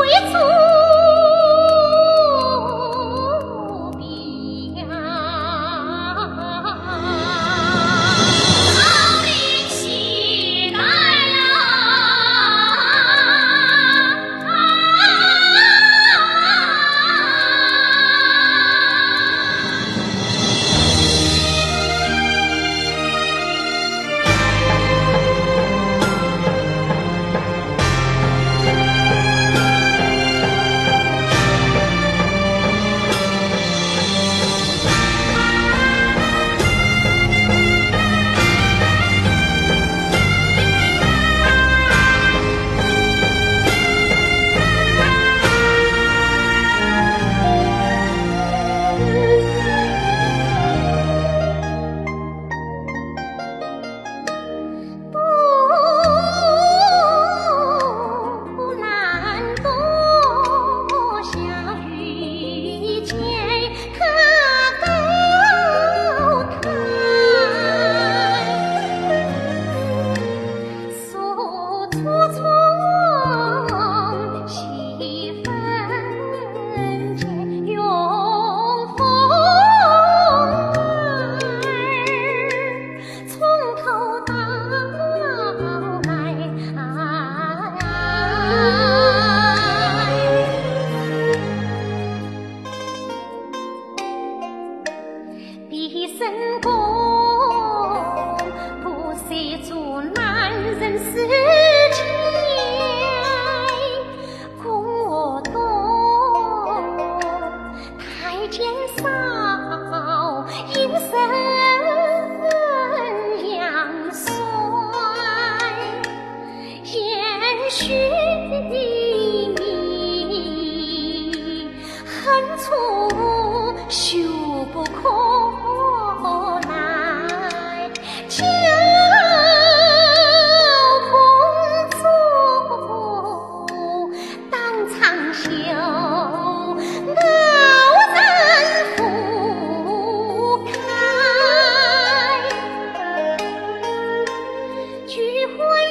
为祖。一生功不随做男人，世间苦多。太监少，阴盛阳样衰，验血的秘密。Khối